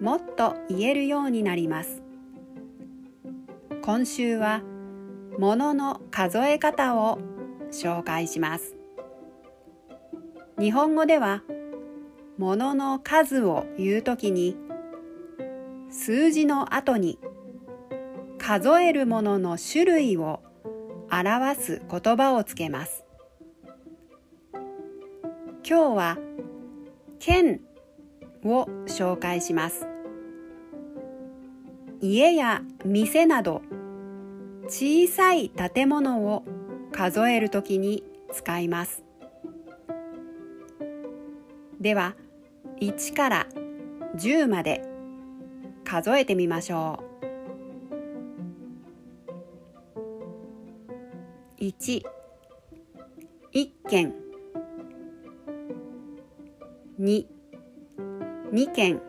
もっと言えるようになります。今週はものの数え方を紹介します。日本語ではものの数を言うときに数字の後に数えるものの種類を表す言葉をつけます。今日は県を紹介します。家や店など小さい建物を数えるときに使います。では1から10まで数えてみましょう。1一軒。2 2件。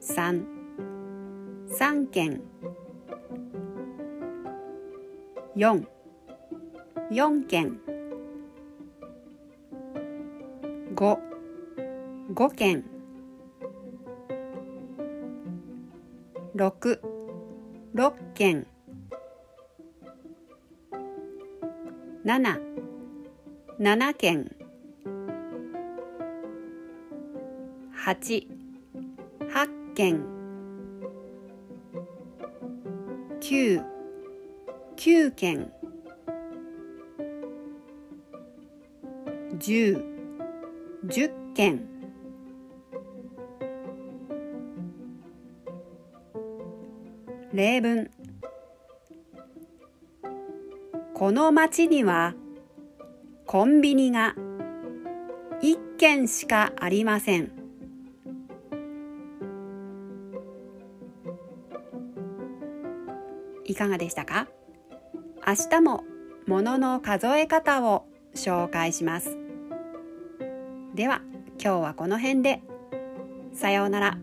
33件。44件。55件。66件。77件。8八軒9九軒10十軒例文。この町にはコンビニが一軒しかありません。いかがでしたか？明日も物の数え方を紹介します。では今日はこの辺で。さようなら。